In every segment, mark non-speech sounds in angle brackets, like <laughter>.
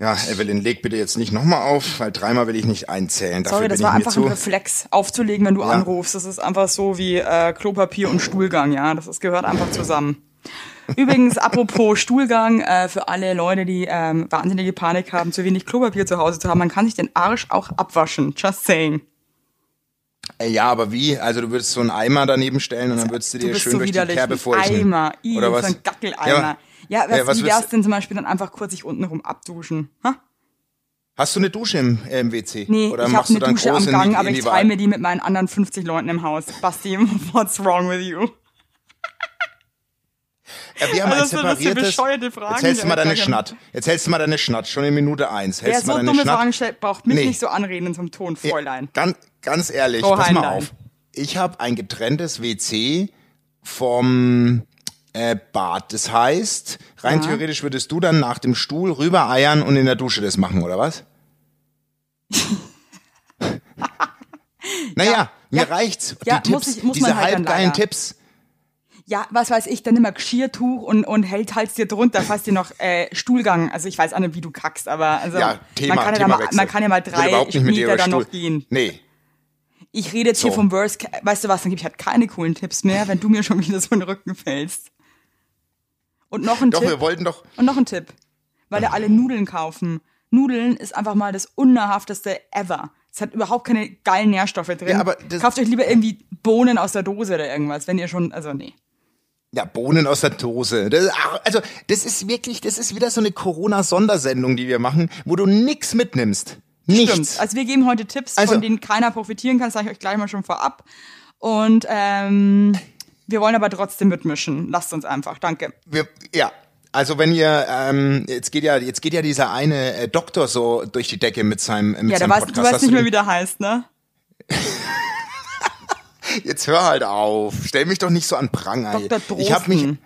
Ja, Evelyn, leg bitte jetzt nicht nochmal auf, weil dreimal will ich nicht einzählen. Dafür Sorry, das bin war einfach ein Reflex, aufzulegen, wenn du Ja. anrufst. Das ist einfach so wie äh, Klopapier und Stuhlgang, ja. Das ist, gehört einfach zusammen. Übrigens, apropos Stuhlgang, äh, für alle Leute, die ähm, wahnsinnige Panik haben, zu wenig Klopapier zu Hause zu haben, man kann sich den Arsch auch abwaschen. Just saying. Äh, Ja, aber wie? Also du würdest so einen Eimer daneben stellen und dann würdest du Du dir bist schön so durch die Kerbe ein feuchten. Eimer. I, Oder was? So ein Gackeleimer. Ja, was, Ja, was wie wär's denn zum Beispiel dann einfach kurz sich unten rum abduschen? Ha? Hast du eine Dusche im, äh, im WC? Nee, Oder ich habe eine Dusche am groß in Gang, die, aber in ich teile mir die mit meinen anderen 50 Leuten im Haus. Basti, <laughs> what's wrong with you? Ja, wir haben Also ein separiertes. bescheuerte Fragen, Jetzt hältst du mal deine Schnatt. Jetzt hältst du mal deine Schnatt. Schon in Minute eins. Wer Hältst du so mal deine dumme Schnatt. Fragen stellt, braucht mich Nee. nicht so anreden zum Ton, Fräulein. Ganz, ganz ehrlich, Frau pass mal Heinlein. auf. Ich habe ein getrenntes WC vom äh, Bad. Das heißt, rein Ja. theoretisch würdest du dann nach dem Stuhl rüber eiern und in der Dusche das machen, oder was? <laughs> naja, mir Ja. reicht's. Ja, Die muss Tipps, ich- muss diese halt halbgeilen. Tipps. Ja, was weiß ich, dann nimm mal Geschirrtuch und, und hält Hals dir drunter, falls dir noch äh, Stuhlgang, also ich weiß auch nicht, wie du kackst, aber also Ja, Thema, man, kann ja Thema mal, Wechsel. man kann ja mal drei Meter dann noch gehen. Nee, Ich rede jetzt hier So. vom Worst, weißt du was, dann gebe ich halt keine coolen Tipps mehr, wenn du mir schon wieder so in den Rücken fällst. Und noch ein doch, Tipp. wir wollten doch. Und noch ein Tipp. Weil ja alle Nudeln kaufen. Nudeln ist einfach mal das unnahrhafteste ever. Es hat überhaupt keine geilen Nährstoffe drin. Ja, aber Kauft euch lieber irgendwie Bohnen aus der Dose oder irgendwas, wenn ihr schon, also nee. Ja, Bohnen aus der Dose. Das, also, das ist wirklich, das ist wieder so eine Corona-Sondersendung, die wir machen, wo du nix mitnimmst. Nichts. Stimmt. Also wir geben heute Tipps, Also- von denen keiner profitieren kann, das sage ich euch gleich mal schon vorab. Und ähm, wir wollen aber trotzdem mitmischen. Lasst uns einfach. Danke. Wir, ja. Also wenn ihr, ähm, jetzt geht ja, jetzt geht ja dieser eine äh, Doktor so durch die Decke mit seinem, mit Ja, da seinem weißt, Podcast. du weißt nicht mehr, wie der heißt, ne? <laughs> Jetzt hör halt auf. Stell mich doch nicht so an Pranger. Dr. Drosten. Ich habe mich,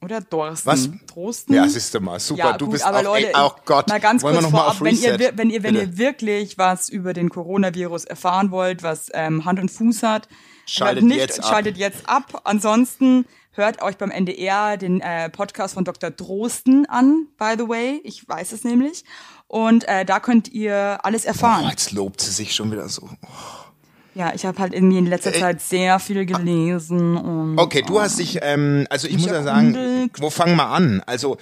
Oder Dorsten. Was? Drosten? ja, siehst du mal, super. Ja, du gut, bist aber auch, Leute, ey, oh Gott. mal ganz Wollen kurz vorab, wenn ihr, wenn ihr, wenn Bitte. ihr wirklich was über den Coronavirus erfahren wollt, was ähm, Hand und Fuß hat, Schaltet nicht, jetzt ab. schaltet jetzt ab. Ansonsten hört euch beim NDR den äh, Podcast von Dr. Drosten an, by the way. Ich weiß es nämlich. Und äh, da könnt ihr alles Oh, erfahren. jetzt lobt sie sich schon wieder so. Ja, ich habe halt irgendwie in letzter Äh, Zeit sehr viel gelesen und Okay, du hast dich, ähm, also ich muss ja sagen, wo fangen wir an? Also,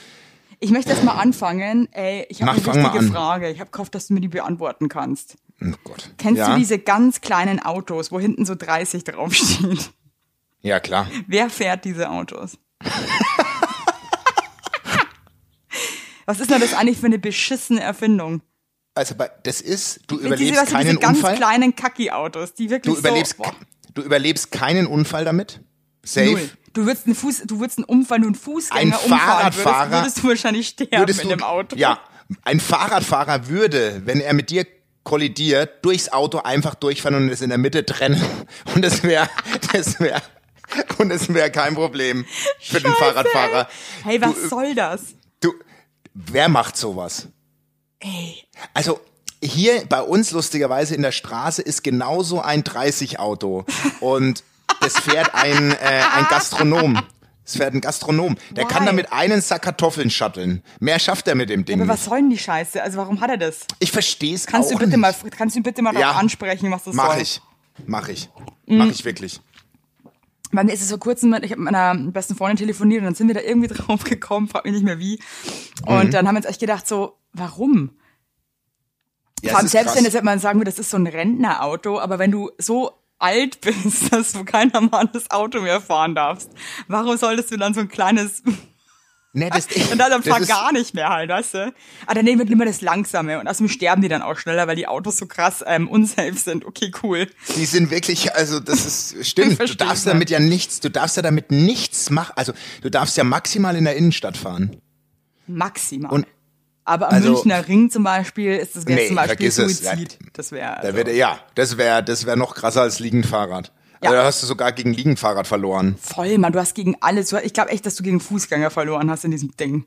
ich möchte jetzt mal anfangen. Ey, ich habe eine wichtige. Frage. Ich habe gehofft, dass du mir die beantworten kannst. Oh Gott. Kennst ja? du diese ganz kleinen Autos, wo hinten so 30 draufsteht? Ja, klar. Wer fährt diese Autos? <laughs> Was ist denn das eigentlich für eine beschissene Erfindung? Also, das ist, du Diese, überlebst diese keinen ganz Unfall. kleinen Kacki-Autos, die wirklich Du überlebst, so... du überlebst keinen Unfall damit. Safe. null. Du würdest einen Fuß, du würdest einen Unfall, nur einen Fußgänger Ein umfahren Fahrradfahrer- würdest, würdest du wahrscheinlich sterben in du, dem Auto. Ja, ein Fahrradfahrer würde, wenn er mit dir kollidiert, durchs Auto einfach durchfahren und es in der Mitte trennen. Und das wäre, das wäre, und es wäre kein Problem für den Scheiße, Fahrradfahrer. Hey, was du, soll das? du, wer macht sowas? Ey, Also hier bei uns lustigerweise in der Straße ist genauso ein 30-Auto und das fährt ein, äh, ein Gastronom. <laughs> Es fährt ein Gastronom. Der kann Why? damit einen Sack Kartoffeln shutteln. Mehr schafft er mit dem Ding aber nicht. was soll denn die Scheiße? Also warum hat er das? Ich verstehe es Kannst auch du bitte nicht. mal, kannst du bitte mal Ja. darauf ansprechen, was das Mach soll? ich. Mach ich. Mhm. Mach ich wirklich. Bei mir ist es vor kurzem, ich habe mit meiner besten Freundin telefoniert und dann sind wir da irgendwie <laughs> drauf gekommen, frag mich nicht mehr wie. Und Mhm. dann haben wir uns echt gedacht, so, warum? Ja, Vor allem selbst krass. wenn jetzt jemand sagen würde, das ist so ein Rentnerauto, aber wenn du so alt bist, <laughs> dass du kein normales Auto mehr fahren darfst, warum solltest du dann so ein kleines <laughs> Nee, das, und dann, dann fahr gar nicht mehr halt, weißt du? Aber dann nehmen wir immer das Langsame und außerdem sterben die dann auch schneller, weil die Autos so krass ähm, unsafe sind. Okay, cool. Die sind wirklich, also das ist <laughs> stimmt. Du darfst damit ja nichts, du darfst ja damit nichts machen. Also du darfst ja maximal in der Innenstadt fahren. Maximal. Und aber am also- Münchner Ring zum Beispiel ist das wäre Nee, zum Beispiel vergiss es. Suizid. Das wäre Da also, wird, ja, das wäre das wär noch krasser als Liegenfahrrad. Ja. Also, da hast du sogar gegen Liegenfahrrad verloren. voll, man. Du hast gegen alles. Ich glaube echt, dass du gegen Fußgänger verloren hast in diesem Ding.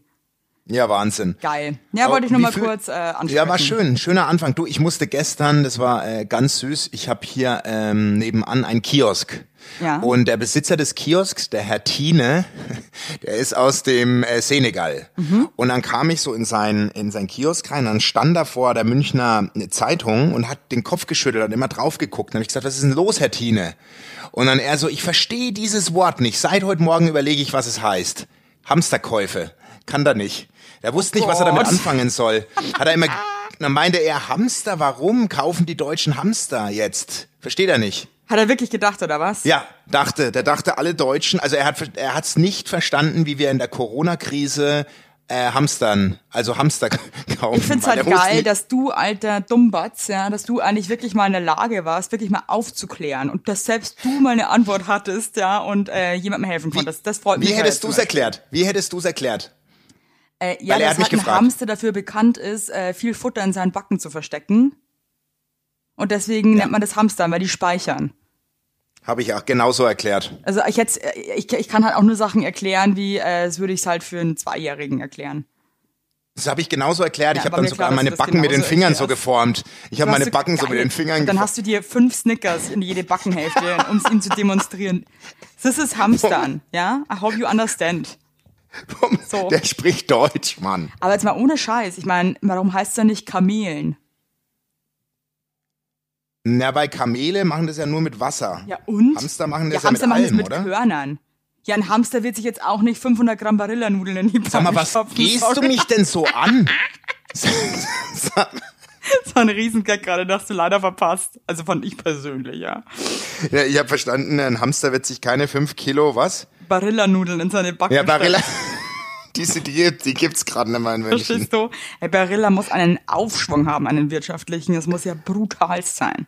Ja, Wahnsinn. Geil. Ja, wollte ich nur wie mal viel- kurz äh, ansprechen. Ja, war schön, schöner Anfang. Du, ich musste gestern, das war äh, ganz süß, ich habe hier ähm, nebenan einen Kiosk. Ja. Und der Besitzer des Kiosks, der Herr Tine, <laughs> der ist aus dem äh, Senegal. Mhm. Und dann kam ich so in sein, in sein Kiosk rein, dann stand da vor der Münchner Zeitung und hat den Kopf geschüttelt und immer drauf geguckt. Dann habe ich gesagt, was ist denn los, Herr Tine? Und dann er so, ich verstehe dieses Wort nicht. Seit heute Morgen überlege ich, was es heißt. Hamsterkäufe. Kann da nicht. Der wusste nicht, was er damit anfangen soll. Hat er immer, <laughs> dann meinte er, Hamster, warum kaufen die Deutschen Hamster jetzt? Versteht er nicht. Hat er wirklich gedacht, oder was? Ja, dachte, der dachte alle Deutschen, also er hat er hat's nicht verstanden, wie wir in der Corona-Krise äh, Hamstern, also Hamster <laughs> kaufen. Ich find's halt geil, dass du, alter Dummbatz, ja, dass du eigentlich wirklich mal in der Lage warst, wirklich mal aufzuklären und dass selbst du mal eine Antwort hattest, ja, und äh, jemandem helfen konntest. Das freut mich. Wie halt hättest du's erklärt? Wie hättest du's erklärt? Äh, ja, Weil er dass hat mich halt ein gefragt. Hamster dafür bekannt ist, äh, viel Futter in seinen Backen zu verstecken. Und deswegen nennt man das Hamstern, weil die speichern. Habe ich auch genauso erklärt. Also ich jetzt, ich, ich kann halt auch nur Sachen erklären, wie äh, das würde ich halt für einen Zweijährigen erklären. Das habe ich genauso erklärt. Ja, ich habe dann sogar klar, meine Backen mit den Fingern so erklärst. geformt. Ich habe meine so Backen so mit den Fingern Dann geformt. hast du dir fünf Snickers in jede Backenhälfte, <laughs> um es ihm zu demonstrieren. Das ist Hamstern, ja? I hope you understand. so. Der spricht Deutsch, Mann. Aber jetzt mal ohne Scheiß. Ich meine, warum heißt es dann nicht Kamelen? Na, weil Kamele machen das ja nur mit Wasser. Ja und? Hamster machen das ja, ja, Hamster mit allem, mit oder? Körnern. Ja, ein Hamster wird sich jetzt auch nicht 500 Gramm Barillanudeln in die Pfanne Sag mal, was stopfen. gehst Sorry. du mich denn so an? <laughs> <laughs> Das war ein Riesengag gerade, das hast du leider verpasst. Also fand ich persönlich, ja. ja, ich habe verstanden, ein Hamster wird sich keine fünf Kilo, was? Barillanudeln in seine Backen Ja, Barilla. Diese, die, die gibt's gerade nicht mehr in München. Verstehst du? Hey, Barilla muss einen Aufschwung haben, einen wirtschaftlichen. Das muss ja brutal sein.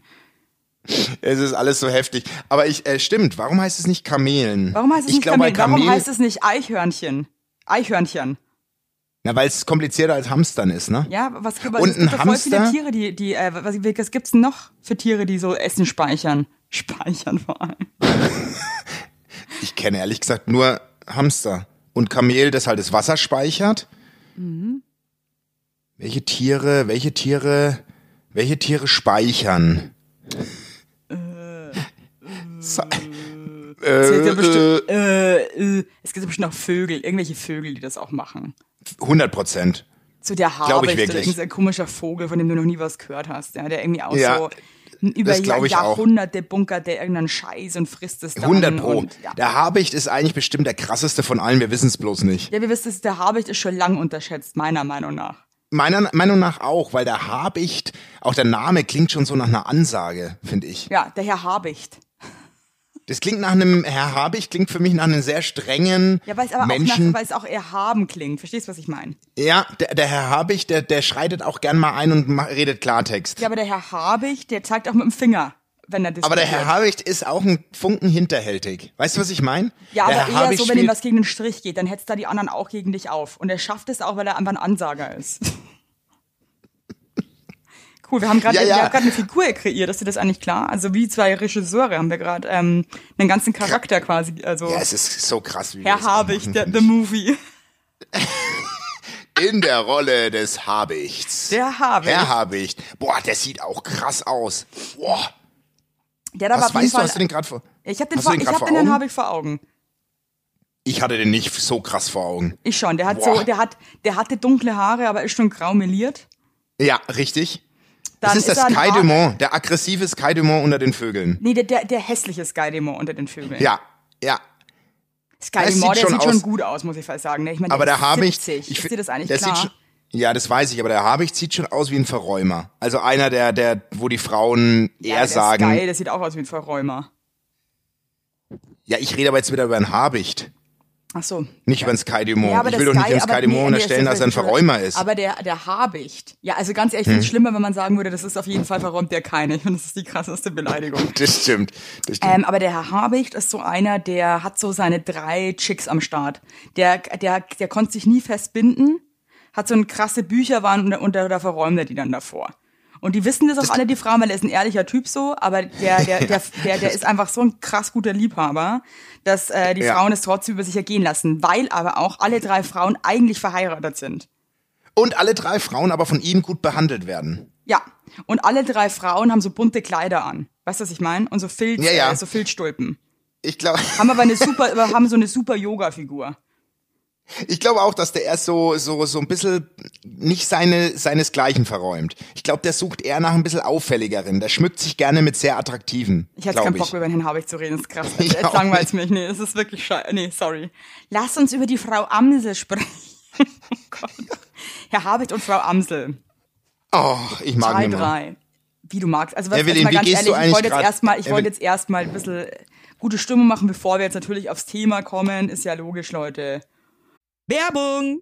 Es ist alles so heftig. Aber ich, äh, stimmt, warum heißt es nicht Kamelen? Warum heißt es ich nicht glaube, Kamel? bei Warum Kamel, heißt es nicht Eichhörnchen? Eichhörnchen. Na, weil es komplizierter als Hamstern ist, ne? Ja, was gibt es gibt voll viele? Tiere, die, die, äh, was, was gibt's denn noch für Tiere, die so Essen speichern? <laughs> Speichern vor allem. Ich kenne ehrlich gesagt nur Hamster. Und Kamel, das halt das Wasser speichert. Mhm. Welche Tiere, welche Tiere, welche Tiere speichern? Sa- Es gibt ja Äh, bestimmt, äh, äh, es gibt ja bestimmt auch Vögel, irgendwelche Vögel, die das auch machen. 100 Prozent. So der Glaub ich Habicht oder wirklich. irgendein komischer Vogel, von dem du noch nie was gehört hast, ja, der irgendwie auch Ja, so über das ich auch. Jahrhunderte bunkert der irgendeinen Scheiß und frisst es dann. 100 Pro. Und, ja. Der Habicht ist eigentlich bestimmt der krasseste von allen, wir wissen es bloß nicht. ja, wir wissen, es, der Habicht ist schon lang unterschätzt, meiner Meinung nach. Meiner Meinung nach auch, weil der Habicht, auch der Name klingt schon so nach einer Ansage, finde ich. Ja, der Herr Habicht. Das klingt nach einem, Herr Habicht klingt für mich nach einem sehr strengen Ja, weil es aber Menschen. auch, nach, weil es auch erhaben klingt. Verstehst du, was ich meine? ja, der, der Herr Habicht, der, der schreitet auch gern mal ein und redet Klartext. Ja, aber der Herr Habicht, der zeigt auch mit dem Finger, wenn er diskutiert. aber der Herr Habicht ist auch ein Funken hinterhältig. Weißt du, was ich meine? Ja, der aber Herr eher so, wenn ihm was gegen den Strich geht, dann hetzt da die anderen auch gegen dich auf. Und er schafft es auch, weil er einfach ein Ansager ist. Cool, wir haben gerade Ja, wir ja. haben eine Figur kreiert, ist dir das eigentlich klar? Also wie zwei Regisseure haben wir gerade ähm, einen ganzen Charakter quasi, also Ja, es ist so krass, wie Herr Habicht, der, the movie. <laughs> In der Rolle des Habichts. Der Habicht. Herr Habicht. Boah, der sieht auch krass aus. Boah. Der aber Was weißt du, hast du den gerade vor? ich habe den, vor, den ich hab vor den Herrn? Habicht vor Augen. Ich hatte den nicht so krass vor Augen. Ich schon, der hat Boah. so, der hat, der hatte dunkle Haare, aber ist schon grau meliert. Ja, richtig. Das ist das er ein Sky Dumont, der aggressive Sky Dumont unter den Vögeln. Nee, der, der, der hässliche Sky Demo unter den Vögeln. Ja, ja. Sky Das Demo, sieht der schon sieht schon aus- gut aus, muss ich fast sagen. ne? Ich meine, Aber der der ist Habicht, 70. ich ist fi- dir das eigentlich der klar? Sieht schon, ja, das weiß ich, aber der Habicht sieht schon aus wie ein Verräumer. Also einer, der, der, wo die Frauen ja, eher der sagen. Sky, der sieht auch aus wie ein Verräumer. Ja, ich rede aber jetzt wieder über einen Habicht, Ach so. nicht über einen Sky Dumont. Ja, ich will doch nicht den Sky Dumont nee, nee, unterstellen, das dass er ein ist- Verräumer ist. Hm. Aber der, der Habicht. Ja, also ganz ehrlich, ich finde es schlimmer, wenn man sagen würde, das ist auf jeden Fall verräumt der keine. Ich finde, das ist die krasseste Beleidigung. <laughs> das stimmt. Das stimmt. Ähm, aber der Herr Habicht ist so einer, der hat so seine drei Chicks am Start. Der, der, der konnte sich nie festbinden, hat so eine krasse Bücherwand und, und da, da verräumt er die dann davor. Und die wissen das auch alle, die Frauen, weil er ist ein ehrlicher Typ so, aber der, der, der, der, der <laughs> ist einfach so ein krass guter Liebhaber, dass äh, die Ja. Frauen es trotzdem über sich ergehen lassen, weil aber auch alle drei Frauen eigentlich verheiratet sind. Und alle drei Frauen aber von ihm gut behandelt werden. Ja. Und alle drei Frauen haben so bunte Kleider an. Weißt du, was ich meine? Und so Filz, Ja, ja. Äh, so Filzstulpen. Ich glaube, Haben aber eine <laughs> super, haben so eine super Yoga-Figur. Ich glaube auch, dass der erst so, so, so ein bisschen nicht seine, seinesgleichen verräumt. Ich glaube, der sucht eher nach ein bisschen auffälligeren. Der schmückt sich gerne mit sehr attraktiven. Ich hatte glaub keinen ich. Bock, über den Herrn Habeck zu reden. Das ist krass. <laughs> Ich Jetzt auch langweilt's mich. Nee, es ist wirklich scheiße. Nee, sorry. Lass uns über die Frau Amsel sprechen. <laughs> oh Gott. Herr Habeck und Frau Amsel. Oh, ich mag immer. drei. Wie du magst. Also was, Evelyn, jetzt mal ganz ehrlich, ich wollte jetzt erstmal, ich wollte jetzt erstmal ein bisschen gute Stimmung machen, bevor wir jetzt natürlich aufs Thema kommen. Ist ja logisch, Leute. Werbung!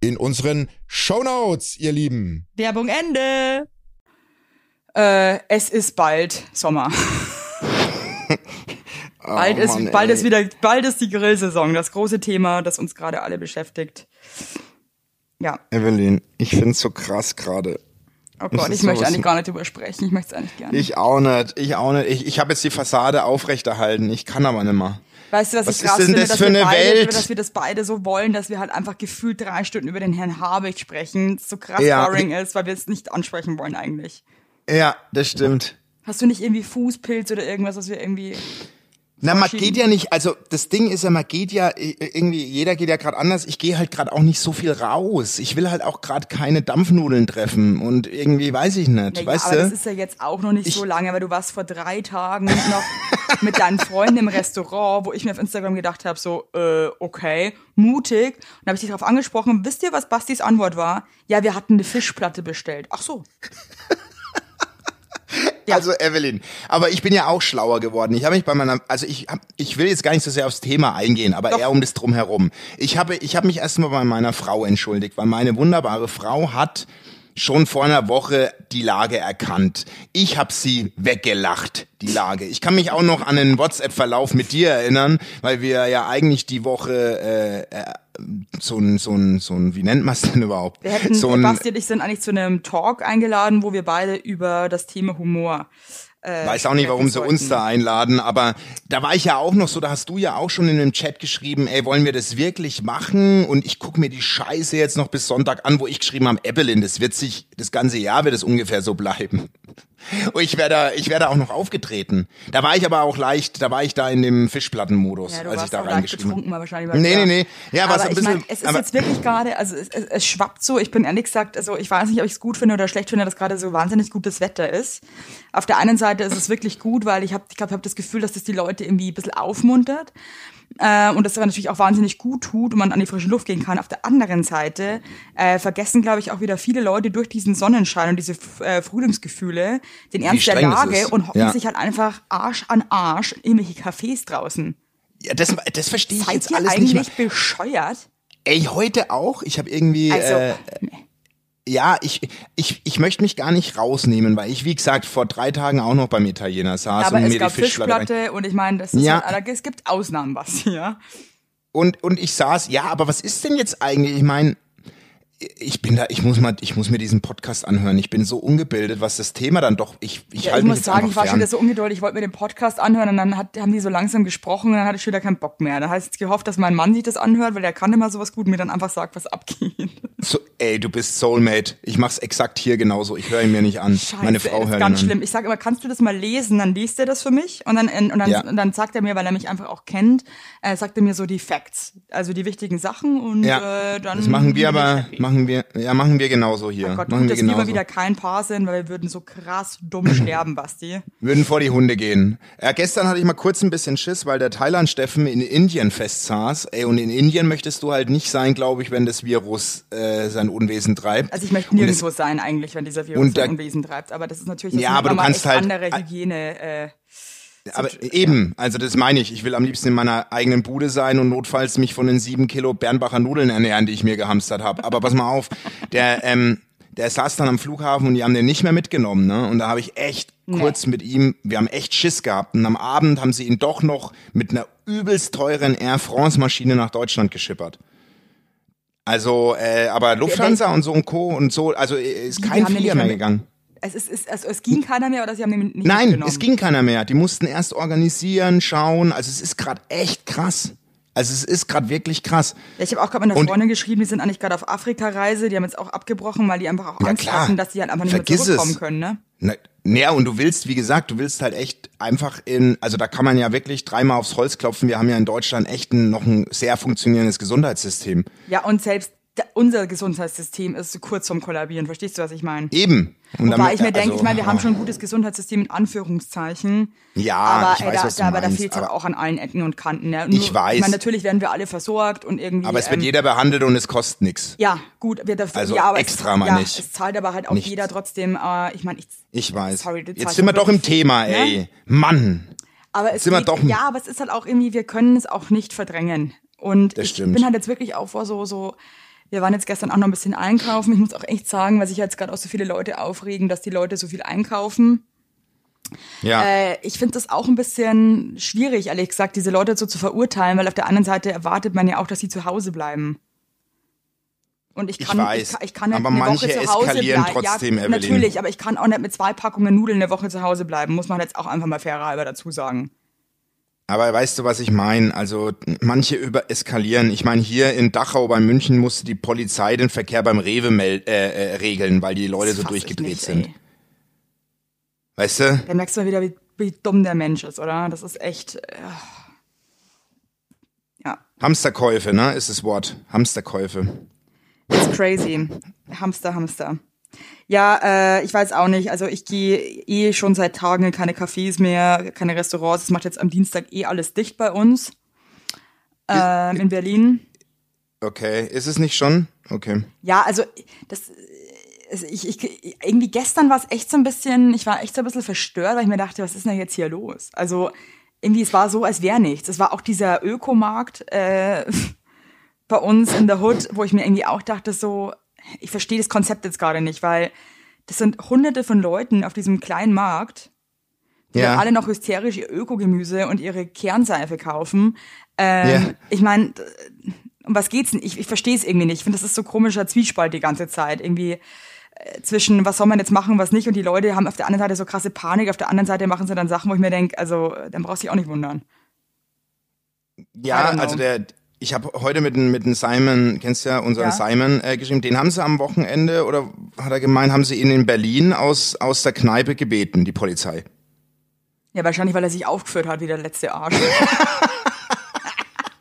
in unseren Shownotes, ihr Lieben. Werbung Ende. Äh, es ist bald Sommer. <laughs> bald, ist, Oh Mann, bald ey. ist wieder, bald ist die Grillsaison, das große Thema, das uns gerade alle beschäftigt. Ja, Evelyn, ich find's so krass gerade. oh Es Gott, ich möchte eigentlich gar nicht drüber sprechen. Ich möchte es eigentlich gerne. Ich auch nicht, ich auch nicht. Ich, ich habe jetzt die Fassade aufrechterhalten. Ich kann aber nicht mehr. Weißt du, was, Was ich ist krass denn finde, das dass für wir eine beide, Welt? dass wir das beide so wollen, dass wir halt einfach gefühlt drei Stunden über den Herrn Habeck sprechen, so krass Ja. boring ist, weil wir es nicht ansprechen wollen eigentlich. Ja, das stimmt. Hast du nicht irgendwie Fußpilz oder irgendwas, was wir irgendwie Na, man geht ja nicht, also das Ding ist ja, man geht ja irgendwie, jeder geht ja gerade anders. Ich gehe halt gerade auch nicht so viel raus. Ich will halt auch gerade keine Dampfnudeln treffen und irgendwie weiß ich nicht, Ja, weißt aber du? das ist ja jetzt auch noch nicht so lange, weil du warst vor drei Tagen noch mit deinen Freunden im Restaurant, wo ich mir auf Instagram gedacht habe, so, äh, okay, mutig. Und habe ich dich darauf angesprochen. Wisst ihr, was Bastis Antwort war? Ja, wir hatten eine Fischplatte bestellt. Ach so. Ja. Also Evelyn, aber ich bin ja auch schlauer geworden. Ich habe mich bei meiner, also ich hab, ich will jetzt gar nicht so sehr aufs Thema eingehen, aber Doch. eher um das drumherum. Ich habe, ich habe mich erstmal bei meiner Frau entschuldigt, weil meine wunderbare Frau hat schon vor einer Woche die Lage erkannt. Ich habe sie weggelacht, die Lage. Ich kann mich auch noch an den WhatsApp-Verlauf mit dir erinnern, weil wir ja eigentlich die Woche äh, äh, so ein, so ein, so ein, wie nennt man es denn überhaupt? Wir hätten, so ein, Basti und ich sind eigentlich zu einem Talk eingeladen, wo wir beide über das Thema Humor äh, Weiß auch nicht, warum sie uns da einladen, aber da war ich ja auch noch so, da hast du ja auch schon in dem Chat geschrieben, ey, wollen wir das wirklich machen? Und ich guck mir die Scheiße jetzt noch bis Sonntag an, wo ich geschrieben habe, Evelyn, das wird sich, das ganze Jahr wird es ungefähr so bleiben. Und ich wäre da, ich wäre da auch noch aufgetreten. Da war ich aber auch leicht, da war ich da in dem Fischplattenmodus, Ja, als ich da reingeschrieben habe. mal wahrscheinlich. Nee, nee, nee. Ja, aber ein ich bisschen- meine, es ist jetzt wirklich gerade, also es, es, es schwappt so, ich bin ehrlich gesagt, also ich weiß nicht, ob ich es gut finde oder schlecht finde, dass gerade so wahnsinnig gutes Wetter ist. Auf der einen Seite ist es wirklich gut, weil ich habe, ich glaube, ich habe das Gefühl, dass das die Leute irgendwie ein bisschen aufmuntert. Äh, und das natürlich auch wahnsinnig gut tut und man an die frische Luft gehen kann. Auf der anderen Seite äh, vergessen, glaube ich, auch wieder viele Leute durch diesen Sonnenschein und diese äh, Frühlingsgefühle den Ernst der Lage und hocken Ja. sich halt einfach Arsch an Arsch in irgendwelche Cafés draußen. Ja, das, das verstehe ich Seid jetzt ihr alles nicht mehr. eigentlich bescheuert? Ey, heute auch. Ich habe irgendwie. Also, äh, Ja, ich, ich, ich möchte mich gar nicht rausnehmen, weil ich, wie gesagt, vor drei Tagen auch noch beim Italiener saß aber und es mir gab die Fischplatte. Fischplatte und ich meine, das ist Ja. halt, es gibt Ausnahmen, was hier. Und, und ich saß, ja, aber was ist denn jetzt eigentlich? Ich meine, ich bin da, ich muss mal, ich muss mir diesen Podcast anhören. Ich bin so ungebildet, was das Thema dann doch. Ich, ich Ja, ich muss sagen, ich war schon wieder so ungeduldig, ich wollte mir den Podcast anhören und dann hat, haben die so langsam gesprochen und dann hatte ich schon wieder keinen Bock mehr. Da heißt jetzt gehofft, dass mein Mann sich das anhört, weil der kann immer sowas gut und mir dann einfach sagt, was abgeht. So, ey, du bist Soulmate. Ich mach's exakt hier genauso. Ich höre ihn mir nicht an. Scheiße, Meine Frau hört ganz ihn an. schlimm. Ich sage immer, kannst du das mal lesen? Dann liest er das für mich und dann, und dann, Ja. und dann sagt er mir, weil er mich einfach auch kennt, äh, sagt er mir so die Facts, also die wichtigen Sachen und Ja, äh, dann das machen wir aber, happy. Machen wir, ja, machen wir genauso hier. Oh Gott, machen gut, wir dass wir genauso. wieder kein Paar sind, weil wir würden so krass dumm <clears throat> sterben, Basti. Würden vor die Hunde gehen. Ja, gestern hatte ich mal kurz ein bisschen Schiss, weil der Thailand-Steffen in Indien festsaß. Ey, und in Indien möchtest du halt nicht sein, glaube ich, wenn das Virus äh, sein Unwesen treibt. Also ich möchte nirgendwo sein eigentlich, wenn dieser Virus da- Unwesen treibt. Aber das ist natürlich Ja, jetzt aber du kannst halt- andere Hygiene. Äh, Aber eben, also das meine ich. Ich will am liebsten in meiner eigenen Bude sein und notfalls mich von den sieben Kilo Bernbacher Nudeln ernähren, die ich mir gehamstert habe. Aber pass mal auf, der, ähm, der saß dann am Flughafen und die haben den nicht mehr mitgenommen. Ne? Und da habe ich echt kurz mit ihm, wir haben echt Schiss gehabt. Und am Abend haben sie ihn doch noch mit einer übelst teuren Air France Maschine nach Deutschland geschippert. Also, äh, aber Lufthansa und so und Co. und so, also äh, ist kein Flieger mehr- gegangen. Es, ist, es, also es ging keiner mehr oder sie haben den nicht Nein, es ging keiner mehr. Die mussten erst organisieren, schauen. Also es ist gerade echt krass. Also es ist gerade wirklich krass. Ja, ich habe auch gerade mit einer Und- Freundin geschrieben, die sind eigentlich gerade auf Afrika-Reise, die haben jetzt auch abgebrochen, weil die einfach auch Angst klar. hatten, dass die halt einfach nicht Vergiss mehr zurückkommen es. können, ne? Na, naja, und du willst, wie gesagt, du willst halt echt einfach in, also da kann man ja wirklich dreimal aufs Holz klopfen. Wir haben ja in Deutschland echt ein, noch ein sehr funktionierendes Gesundheitssystem. Ja, und selbst unser Gesundheitssystem ist kurz vorm Kollabieren, verstehst du, was ich meine? Eben. Und Wobei damit- ich mir denke, also, ich meine, wir haben schon ein gutes Gesundheitssystem in Anführungszeichen. Ja, aber, ich ey, weiß, da, was du da, aber da fehlt es aber- auch an allen Ecken und Kanten. Ne? Ich weiß. Ich meine, natürlich werden wir alle versorgt und irgendwie. Aber es wird ähm, jeder behandelt und es kostet nichts. Ja, gut, wir dafür, Also ja, aber extra es, mal ja, nicht. Es zahlt aber halt auch Nichts. jeder trotzdem, äh, ich meine, ich, Ich weiß. Sorry, du Jetzt sind wir doch im Thema, ey. ne? Mann. Aber es Sind wir geht, doch- ja, aber es ist halt auch irgendwie, wir können es auch nicht verdrängen. Und Das ich stimmt. bin halt jetzt wirklich auch vor so, so, wir waren jetzt gestern auch noch ein bisschen einkaufen. Ich muss auch echt sagen, weil sich jetzt gerade auch so viele Leute aufregen, dass die Leute so viel einkaufen. Ja. Äh, ich finde das auch ein bisschen schwierig, ehrlich gesagt, diese Leute so zu verurteilen, weil auf der anderen Seite erwartet man ja auch, dass sie zu Hause bleiben. Und ich Ich kann, weiß, ich kann, ich kann aber eine manche Woche zu Hause eskalieren bleiben. trotzdem, ja, Evelyn. natürlich, aber ich kann auch nicht mit zwei Packungen Nudeln eine Woche zu Hause bleiben, muss man jetzt auch einfach mal fairer halber dazu sagen. Aber weißt du, was ich meine? Also manche übereskalieren. Ich meine, hier in Dachau bei München musste die Polizei den Verkehr beim Rewe mel äh, äh, regeln, weil die Leute so durchgedreht nicht, sind. ey. Weißt du? Da merkst du mal wieder, wie, wie dumm der Mensch ist, oder? Das ist echt. Äh, ja, Hamsterkäufe, ne, ist das Wort. Hamsterkäufe. ist crazy. Hamster, Hamster. Ja, äh, ich weiß auch nicht. Also ich gehe eh schon seit Tagen in keine Cafés mehr, keine Restaurants. Es macht jetzt am Dienstag eh alles dicht bei uns. Ähm, in Berlin. Okay, ist es nicht schon? Okay. Ja, also das ich, ich, irgendwie gestern war es echt so ein bisschen, ich war echt so ein bisschen verstört, weil ich mir dachte, was ist denn jetzt hier los? Also irgendwie, es war so, als wäre nichts. Es war auch dieser Ökomarkt äh, <laughs> bei uns in der Hood, wo ich mir irgendwie auch dachte, so, ich verstehe das Konzept jetzt gerade nicht, weil das sind hunderte von Leuten auf diesem kleinen Markt, die Ja. alle noch hysterisch ihr Ökogemüse und ihre Kernseife kaufen. Ähm, Ja. Ich meine, um was geht's denn? Ich, ich verstehe es irgendwie nicht. Ich finde, das ist so komischer Zwiespalt die ganze Zeit. Irgendwie äh, zwischen, was soll man jetzt machen, was nicht. Und die Leute haben auf der einen Seite so krasse Panik, auf der anderen Seite machen sie dann Sachen, wo ich mir denke, also dann brauchst du dich auch nicht wundern. Ja, also der, ich habe heute mit dem mit dem Simon, kennst du ja unseren Ja. Simon äh, geschrieben, den haben sie am Wochenende oder hat er gemeint, haben sie ihn in Berlin aus aus der Kneipe gebeten, die Polizei. Ja, wahrscheinlich, weil er sich aufgeführt hat wie der letzte Arsch. <laughs>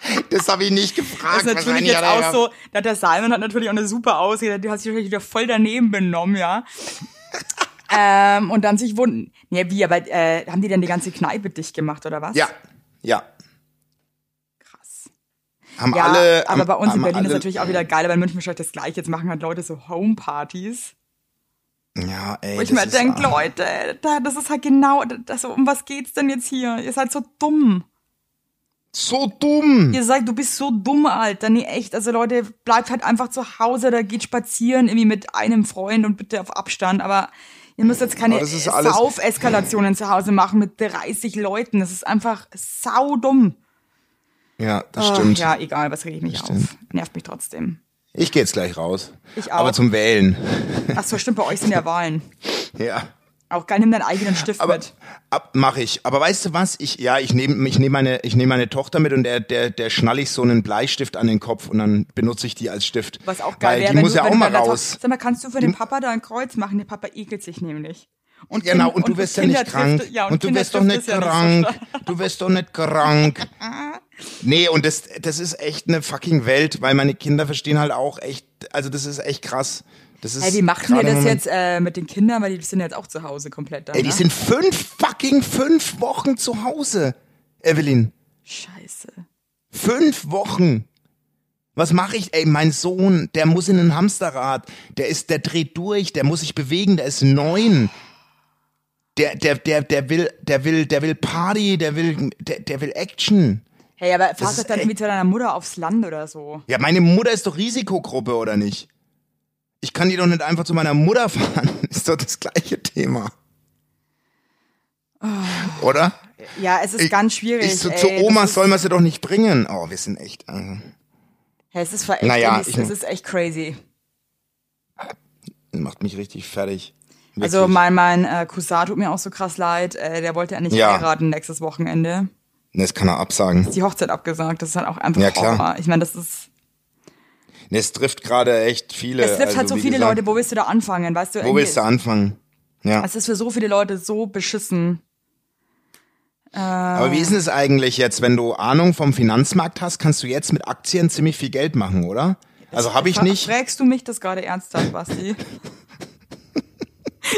<laughs> Das habe ich nicht Das gefragt. ist natürlich jetzt auch so, da der Simon hat natürlich auch eine super Ausrede, hat sich wahrscheinlich wieder voll daneben benommen, ja. <laughs> ähm, und dann sich wunden. Nee, wie, aber äh, haben die denn die ganze Kneipe dicht gemacht, oder was? Ja, ja. Haben Ja, alle. aber haben, bei uns in Berlin ist alle, natürlich auch wieder geil, aber in München wahrscheinlich das gleiche. Jetzt machen halt Leute so Homepartys. Ja, ey. Wo ich mir ist- denke. Leute, da, das ist halt genau, das, um was geht's denn jetzt hier? Ihr seid so dumm. So dumm. Ihr seid, du bist so dumm, Alter. Nee, echt. Also Leute, bleibt halt einfach zu Hause oder geht spazieren irgendwie mit einem Freund und bitte auf Abstand. Aber ihr müsst jetzt keine ist Saufeskalationen zu Hause machen mit 30 Leuten. Das ist einfach saudumm. Ja, das Ach, stimmt. Ja, egal, was rege ich mich auf. Nervt mich trotzdem. Ich gehe jetzt gleich raus. Ich auch. Aber zum Wählen. Ach so, stimmt, bei euch sind ja Wahlen. <laughs> Ja. Auch geil, nimm deinen eigenen Stift Aber mit. ab, mach ich. Aber weißt du was? Ich ja, ich nehme ich nehme meine ich nehme meine Tochter mit und der der der schnall ich so einen Bleistift an den Kopf und dann benutze ich die als Stift. Was auch geil Weil wäre, die muss du, ja auch mal raus. Sag mal, kannst du für den Papa da ein Kreuz machen? Der Papa ekelt sich nämlich. Und Genau, Kind- und du wirst ja nicht krank. Ja, und, du wirst doch nicht ist ja krank. so du wirst doch nicht krank. <laughs> Nee, und das, das ist echt eine fucking Welt, weil meine Kinder verstehen halt auch echt, also das ist echt krass. Das ist Hey, wie gerade im das jetzt äh, mit den Kindern? Weil die sind jetzt auch zu Hause komplett da. Ey, die ne? sind fünf fucking fünf Wochen zu Hause, Evelyn. Scheiße. Fünf Wochen. Was mache ich? Ey, mein Sohn, der muss in ein Hamsterrad. Der ist, der dreht durch, der muss sich bewegen, der ist neun. Der, der, der, der will, der will, der will Party, der will, der, der will Action. Hey, aber fahr doch dann zu deiner Mutter aufs Land oder so. Ja, meine Mutter ist doch Risikogruppe, oder nicht? Ich kann die doch nicht einfach zu meiner Mutter <laughs> fahren. Ist doch das gleiche Thema. Oder? Ja, es ist Ich- ganz schwierig. Ich so, ey, zu das Oma ist- soll man sie doch nicht bringen. Oh, wir sind echt. Äh, Hey, es ist ver- echt, Naja, es, ist echt crazy. macht mich richtig fertig. Also Wirklich. mein, mein äh, Cousin tut mir auch so krass leid. Äh, der wollte ja nicht Ja. heiraten nächstes Wochenende. Ne, Das kann er absagen. Die Hochzeit abgesagt. Das ist halt auch einfach Ja, klar. Horror. Ich meine, das ist. Ne, Es trifft gerade echt viele. Es trifft halt also, so wie viele gesagt, Leute. Wo willst du da anfangen? Weißt du? Wo willst du anfangen? Ja. Es ist für so viele Leute so beschissen. Aber wie ist es eigentlich jetzt, wenn du Ahnung vom Finanzmarkt hast, kannst du jetzt mit Aktien ziemlich viel Geld machen, oder? Also habe ich nicht. Fragst du mich das gerade ernsthaft, Basti? <laughs>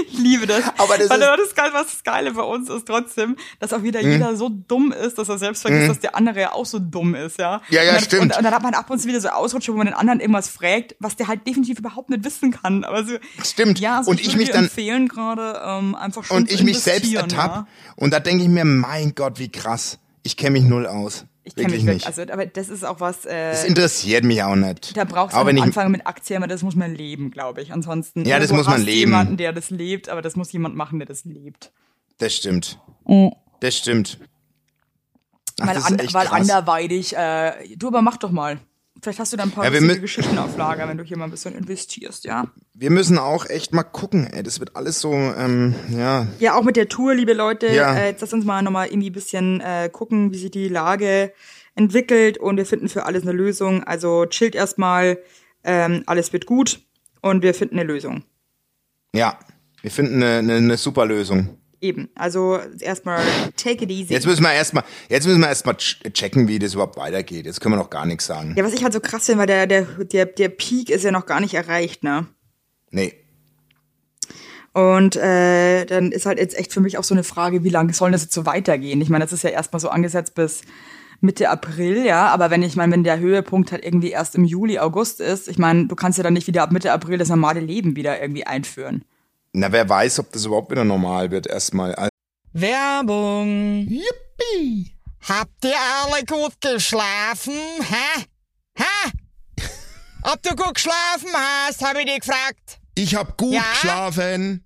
ich <laughs> liebe das. Aber das Weil ist- das Geile, was das Geile bei uns ist trotzdem, dass auch wieder jeder so dumm ist, dass er selbst vergisst, dass der andere ja auch so dumm ist, ja. Ja, ja, und dann, stimmt. Und, und dann hat man ab und zu wieder so Ausrutsche, wo man den anderen irgendwas fragt, was der halt definitiv überhaupt nicht wissen kann. Aber so, Stimmt. Ja, so Und ich, mich dann- empfehlen gerade ähm, einfach schon Und ich mich selbst investieren, ertapp. Ja. Und da denke ich mir, mein Gott, wie krass. Ich kenne mich null aus. Ich kenne mich nicht. wirklich, also, aber das ist auch was, äh, das interessiert mich auch nicht. Da brauchst du am Anfang mit Aktien, aber das muss man leben, glaube ich. Ansonsten. Ja, das muss man leben. jemanden, der das lebt, aber das muss jemand machen, der das lebt. Das stimmt. Das stimmt. Ach, weil das an, weil anderweitig, äh, du aber mach doch mal. Vielleicht hast du da ein paar Ja, mü- Geschichten auf Lager, wenn du hier mal ein bisschen investierst, ja. Wir müssen auch echt mal gucken, ey. Das wird alles so, ähm, ja. Ja, auch mit der Tour, liebe Leute. Ja. Äh, jetzt lass uns mal nochmal irgendwie ein bisschen äh, gucken, wie sich die Lage entwickelt und wir finden für alles eine Lösung. Also chillt erstmal, ähm, alles wird gut und wir finden eine Lösung. Ja. Wir finden eine, eine, eine super Lösung. Eben. Also erstmal take it easy. Jetzt müssen wir erstmal, jetzt müssen wir erstmal checken, wie das überhaupt weitergeht. Jetzt können wir noch gar nichts sagen. Ja, was ich halt so krass finde, weil der, der, der, der Peak ist ja noch gar nicht erreicht, ne? Nee. Und äh, dann ist halt jetzt echt für mich auch so eine Frage, wie lange soll das jetzt so weitergehen? Ich meine, das ist ja erstmal so angesetzt bis Mitte April, ja, aber wenn ich meine, wenn der Höhepunkt halt irgendwie erst im Juli, August ist, ich meine, du kannst ja dann nicht wieder ab Mitte April das normale Leben wieder irgendwie einführen. Na, wer weiß, ob das überhaupt wieder normal wird erstmal. Werbung. Yippie! Habt ihr alle gut geschlafen? Hä? Hä? <laughs> Ob du gut geschlafen hast, habe ich dich gefragt. Ich hab gut Ja? geschlafen.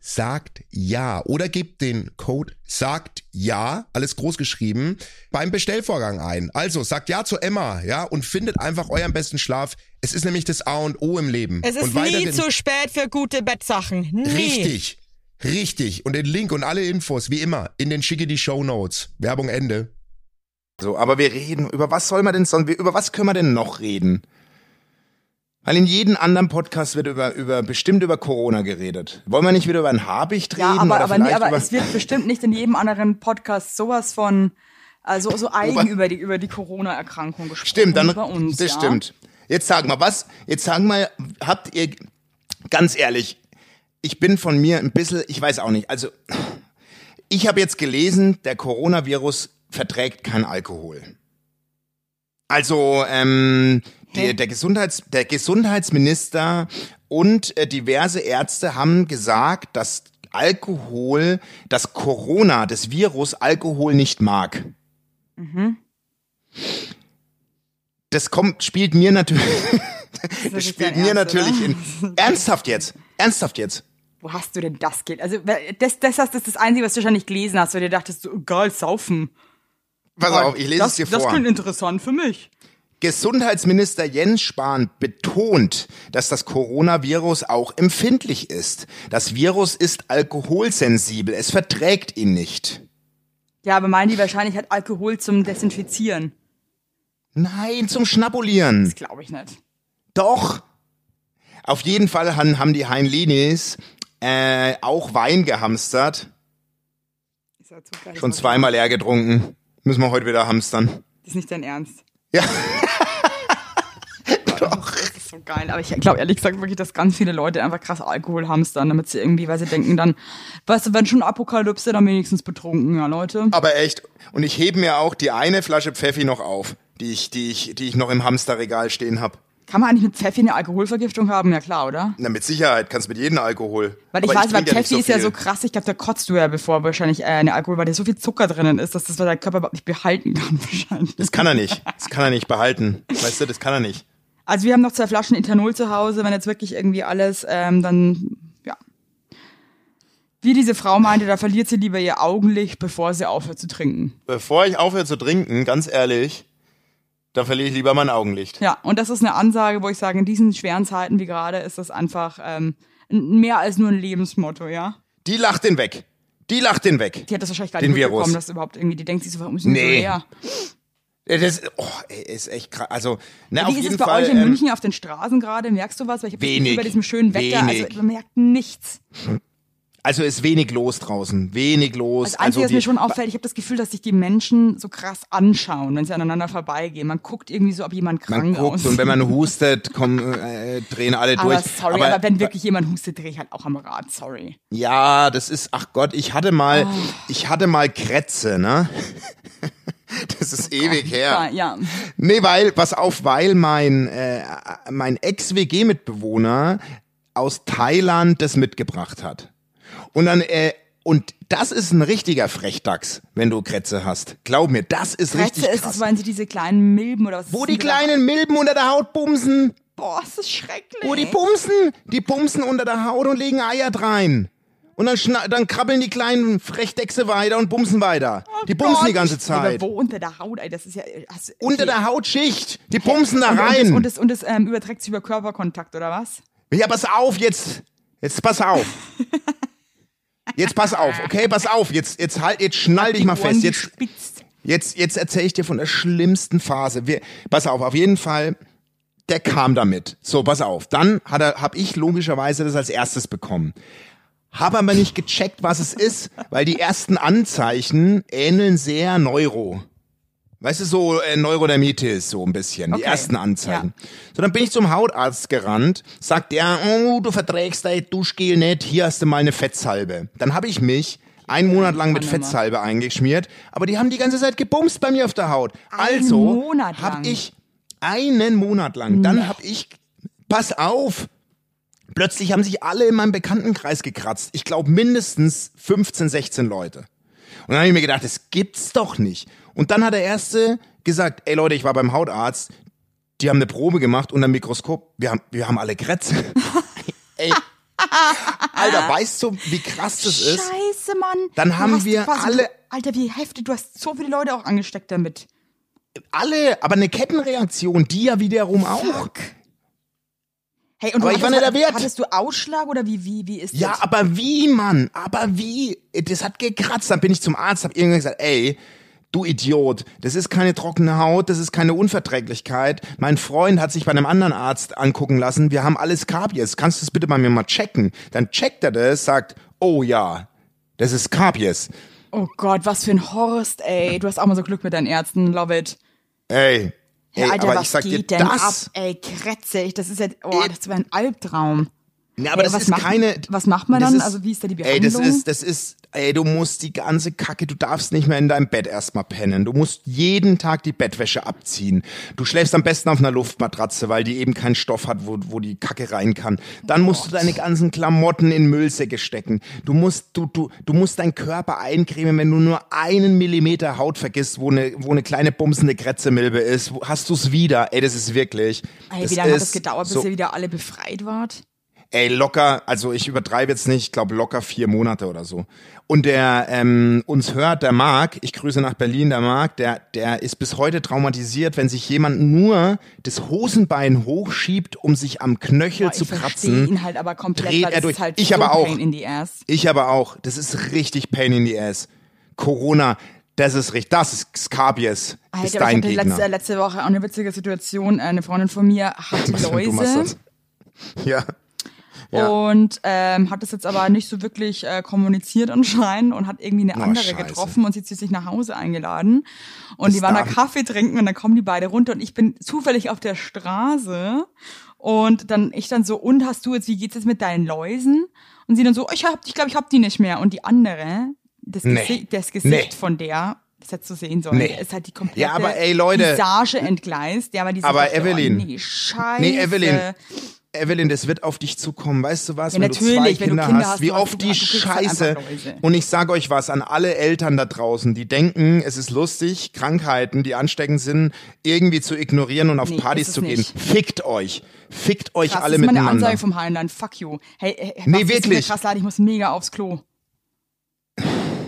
sagt ja oder gebt den Code sagt ja, alles groß geschrieben, beim Bestellvorgang ein. Also sagt ja zu Emma, ja, und findet einfach euren besten Schlaf. Es ist nämlich das A und O im Leben. Es ist und nie zu spät für gute Bettsachen. Nie. Richtig. Richtig. Und den Link und alle Infos, wie immer, in den schicke die Show Notes. Werbung Ende. So, aber wir reden, über was soll man denn sonst, über was können wir denn noch reden? Weil in jedem anderen Podcast wird über, über, bestimmt über Corona geredet. Wollen wir nicht wieder über ein Habicht reden? Ja, aber, aber, nee, aber es wird bestimmt nicht in jedem anderen Podcast sowas von, also so eigen über die, über die Corona-Erkrankung gesprochen. Stimmt, dann, uns, das ja? stimmt. Jetzt sag mal, was, jetzt sag mal, habt ihr, ganz ehrlich, ich bin von mir ein bisschen, ich weiß auch nicht, also, ich habe jetzt gelesen, der Coronavirus verträgt kein Alkohol. Also, ähm, der, der, Gesundheits, der Gesundheitsminister und äh, diverse Ärzte haben gesagt, dass Alkohol, dass Corona, das Virus Alkohol nicht mag. Das kommt, spielt mir natürlich, <laughs> das nicht spielt mir Ernst, natürlich in, ernsthaft jetzt, ernsthaft jetzt. Wo hast du denn das geht? Also, das, das, das ist das Einzige, was du wahrscheinlich gelesen hast, weil du dachtest, so, geil, saufen. Pass auf, ich lese das, es dir Das vor. klingt interessant für mich. Gesundheitsminister Jens Spahn betont, dass das Coronavirus auch empfindlich ist. Das Virus ist alkoholsensibel, es verträgt ihn nicht. Ja, aber meinen die wahrscheinlich hat Alkohol zum Desinfizieren? Nein, zum Schnabulieren. Das glaube ich nicht. Doch. Auf jeden Fall han- haben die Heinlinis äh, auch Wein gehamstert. Schon zweimal leer getrunken. Müssen wir heute wieder hamstern. Das ist nicht dein Ernst. Ja. <laughs> Doch. Das ist so geil. Aber ich glaube ehrlich gesagt wirklich, dass ganz viele Leute einfach krass Alkohol hamstern, damit sie irgendwie, weil sie denken dann, weißt du, wenn schon Apokalypse, dann wenigstens betrunken, ja, Leute. Aber echt. Und ich hebe mir auch die eine Flasche Pfeffi noch auf, die ich, die ich, die ich noch im Hamsterregal stehen hab. Kann man eigentlich mit Pfeffi eine Alkoholvergiftung haben? Ja klar, oder? Na, mit Sicherheit kannst mit jedem Alkohol. Weil ich Aber weiß, weil trink ja Pfeffi ist ja so krass, ich glaube, da kotzt du ja bevor wahrscheinlich äh, eine Alkohol, weil da so viel Zucker drinnen ist, dass das der Körper überhaupt nicht behalten kann <laughs> wahrscheinlich. Das kann er nicht. Das kann er nicht behalten. Weißt du, das kann er nicht. Also wir haben noch zwei Flaschen Ethanol zu Hause, wenn jetzt wirklich irgendwie alles, ähm, dann, ja. Wie diese Frau meinte, da verliert sie lieber ihr Augenlicht, bevor sie aufhört zu trinken. Bevor ich aufhöre zu trinken, ganz ehrlich, da verliere ich lieber mein Augenlicht. Ja, und das ist eine Ansage, wo ich sage, in diesen schweren Zeiten wie gerade ist das einfach ähm, mehr als nur ein Lebensmotto, ja. Die lacht den weg. Die lacht den weg. Die hat das wahrscheinlich gar Den nicht Virus. mitbekommen, dass überhaupt irgendwie, die denkt sich so, warum ist Nee. so? Äh, Das oh, ey, ist echt krass. Also, ne, Wie auf ist jeden es bei Fall. euch in ähm, München auf den Straßen gerade? Merkst du was? Weil ich Wenig. bei diesem schönen Wetter, Wenig. also man merkt nichts. Also ist wenig los draußen. Wenig los. Das Einzige, was die- mir schon auffällt, ich habe das Gefühl, dass sich die Menschen so krass anschauen, wenn sie aneinander vorbeigehen. Man guckt irgendwie so, ob jemand krank man guckt aussieht. und wenn man hustet, kommen, äh, drehen alle aber durch. sorry, aber, wenn wirklich jemand hustet, drehe ich halt auch am Rad, sorry. Ja, das ist, ach Gott, ich hatte mal, Oh. ich hatte mal Krätze, ne? <laughs> Das ist ewig her. Ja, ja. Nee, weil, pass auf, weil mein, äh, mein Ex-WG-Mitbewohner aus Thailand das mitgebracht hat. Und dann, äh, und das ist ein richtiger Frechdachs, wenn du Krätze hast. Glaub mir, das ist richtig Krätze ist krass. es, weil sie diese kleinen Milben oder was Wo die kleinen Milben unter der Haut bumsen. Boah, ist das schrecklich. Wo die bumsen. Die bumsen unter der Haut und legen Eier rein. Und dann, schna dann krabbeln die kleinen Frechdechse weiter und bumsen weiter. die bumsen die ganze Zeit. Aber wo unter der Haut, ey, das ist ja... Hast, Unter der Hautschicht. Die bumsen da rein. Und das, und das, und das ähm, überträgt sich über Körperkontakt, oder was? Ja, pass auf, jetzt. Jetzt pass auf. <laughs> Jetzt pass auf, okay? Pass auf. Jetzt, jetzt halt, jetzt schnall dich mal fest. Jetzt, jetzt, jetzt erzähle ich dir von der schlimmsten Phase. Wir, pass auf, auf jeden Fall. Der kam damit. So, pass auf. Dann hat er, hab ich logischerweise das als erstes bekommen. Hab aber nicht gecheckt, was es ist, weil die ersten Anzeichen ähneln sehr Neuro. Weißt du, so äh, Neurodermitis, so ein bisschen, die Okay. ersten Anzeichen. So, dann bin ich zum Hautarzt gerannt, sagt er, oh, du verträgst dein Duschgel nicht, hier hast du mal eine Fettsalbe. Dann habe ich mich einen Monat lang mit. Fettsalbe eingeschmiert, aber die haben die ganze Zeit gebumst bei mir auf der Haut. Einen also habe ich einen Monat lang, dann habe ich, pass auf, plötzlich haben sich alle in meinem Bekanntenkreis gekratzt. Ich glaube mindestens 15, 16 Leute. Und dann habe ich mir gedacht, das gibt's doch nicht. Und dann hat der Erste gesagt, ey Leute, ich war beim Hautarzt, die haben eine Probe gemacht unter dem Mikroskop, wir haben, wir haben alle Krätze. <laughs> ey, Alter, weißt du, wie krass das ist? Scheiße, Mann. Dann haben wir quasi- alle- Alter, wie heftig. Du hast so viele Leute auch angesteckt damit. Alle, aber eine Kettenreaktion, die ja wiederum auch. Hey, und Aber ich war hattest- nicht der Wert. Hattest du Ausschlag oder wie, wie, wie ist Ja, das? aber wie, Mann? Aber wie? Das hat gekratzt. Dann bin ich zum Arzt, hab irgendwann gesagt, ey, du Idiot, das ist keine trockene Haut, das ist keine Unverträglichkeit. Mein Freund hat sich bei einem anderen Arzt angucken lassen, wir haben alles Kapies. Kannst du das bitte bei mir mal checken? Dann checkt er das, sagt, oh ja, das ist Kapies. Oh Gott, was für ein Horst, ey. Du hast auch mal so Glück mit deinen Ärzten, love it. Ey, ey Alter, aber was ich sag dir, geht denn das... ab? Ey, krätzig. Das ist ja, oh, das wäre ein Albtraum. Ja, aber Ey, das was ist macht- keine. was macht man dann? Ist, Also wie ist da die Ey, das Behandlung? ist, das ist, ey, du musst die ganze Kacke, du darfst nicht mehr in deinem Bett erstmal pennen. Du musst jeden Tag die Bettwäsche abziehen. Du schläfst am besten auf einer Luftmatratze, weil die eben keinen Stoff hat, wo, wo die Kacke rein kann. Dann musst du deine ganzen Klamotten in Müllsäcke stecken. Du musst, du, du, du musst deinen Körper eincremen, wenn du nur einen Millimeter Haut vergisst, wo eine, wo eine kleine bumsende Kretzemilbe ist. Hast du's wieder? Ey, das ist wirklich. Ey, wie lange hat das gedauert, bis so- ihr wieder alle befreit wart? Ey, locker, also ich übertreibe jetzt nicht, ich glaube locker vier Monate oder so. Und der ähm, uns hört, der Marc, ich grüße nach Berlin, der Marc, der, der ist bis heute traumatisiert, wenn sich jemand nur das Hosenbein hochschiebt, um sich am Knöchel Boah, zu ich kratzen. ihn halt aber komplett, dreht er das durch. ist halt Ich so aber auch. Pain in the ass. Ich aber auch. Das ist richtig Pain in the Ass. Corona, das ist richtig, das ist Scabies, ist Alter, ich dein hatte Gegner. letzte, letzte Woche auch eine witzige Situation. Eine Freundin von mir hatte Was Läuse. Ja. Ja. Und ähm, hat das jetzt aber nicht so wirklich äh, kommuniziert anscheinend und hat irgendwie eine Oh, andere Scheiße. getroffen und sie hat sie sich nach Hause eingeladen. Und Das die waren da Kaffee trinken und dann kommen die beide runter und ich bin zufällig auf der Straße und dann ich dann so, und hast du jetzt, wie geht's jetzt mit deinen Läusen? Und sie dann so, ich hab, ich glaube, ich hab die nicht mehr. Und die andere, das, Nee. Gesicht, das Gesicht Nee. von der, das hättest du sehen sollen, Nee. ist halt die komplette Ja, aber ey, Leute. Visage entgleist. Ja, aber die Aber Evelyn. Oh, nee, scheiße. Nee, Evelyn, Evelyn, das wird auf dich zukommen. Weißt du was? Ja, wenn du zwei wenn du Kinder, Kinder hast, hast, wie oft die halt Scheiße. Und ich sage euch was an alle Eltern da draußen, die denken, es ist lustig, Krankheiten, die ansteckend sind, irgendwie zu ignorieren und auf Nee, Partys zu gehen. nicht. Fickt euch. Fickt euch Krass, alle das ist meine miteinander. Ansage vom Heinlein. Fuck you. Hey, hey Nee, was wirklich. Krass ich muss mega aufs Klo.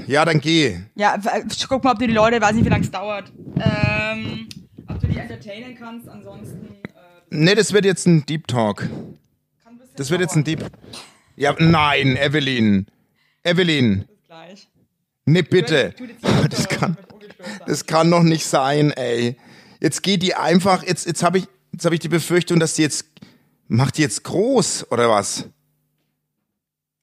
Ja, dann geh. Ja, w- guck mal, ob du die Leute, weiß nicht, wie lange es dauert. Ähm, ob du die entertainen kannst, ansonsten. Nee, das wird jetzt ein Deep Talk. ein Das wird jetzt ein. Deep. Ja, nein, Evelyn. Evelyn. Gleich. Nee, bitte. Das kann, das kann doch nicht sein, ey. Jetzt geht die einfach, jetzt, jetzt habe ich, jetzt habe ich die Befürchtung, dass die jetzt, macht die jetzt groß, oder was?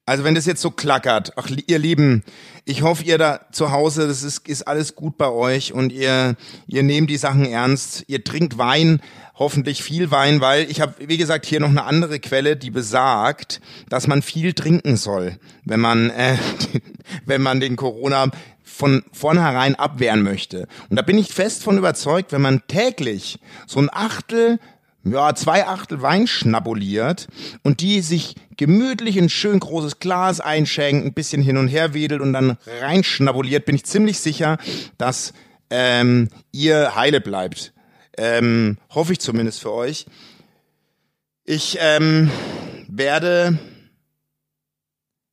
Also wenn das jetzt so klackert, ach ihr Lieben, ich hoffe ihr da zu Hause, das ist, ist alles gut bei euch und ihr, ihr nehmt die Sachen ernst, ihr trinkt Wein, hoffentlich viel Wein, weil ich habe, wie gesagt, hier noch eine andere Quelle, die besagt, dass man viel trinken soll, wenn man, äh, <laughs> wenn man den Corona von vornherein abwehren möchte. Und da bin ich fest von überzeugt, wenn man täglich so ein Achtel ja, zwei Achtel Wein schnabuliert und die sich gemütlich in ein schön großes Glas einschenkt, ein bisschen hin und her wedelt und dann reinschnabuliert, bin ich ziemlich sicher, dass ähm, ihr heile bleibt. Ähm, hoffe ich zumindest für euch. Ich ähm, werde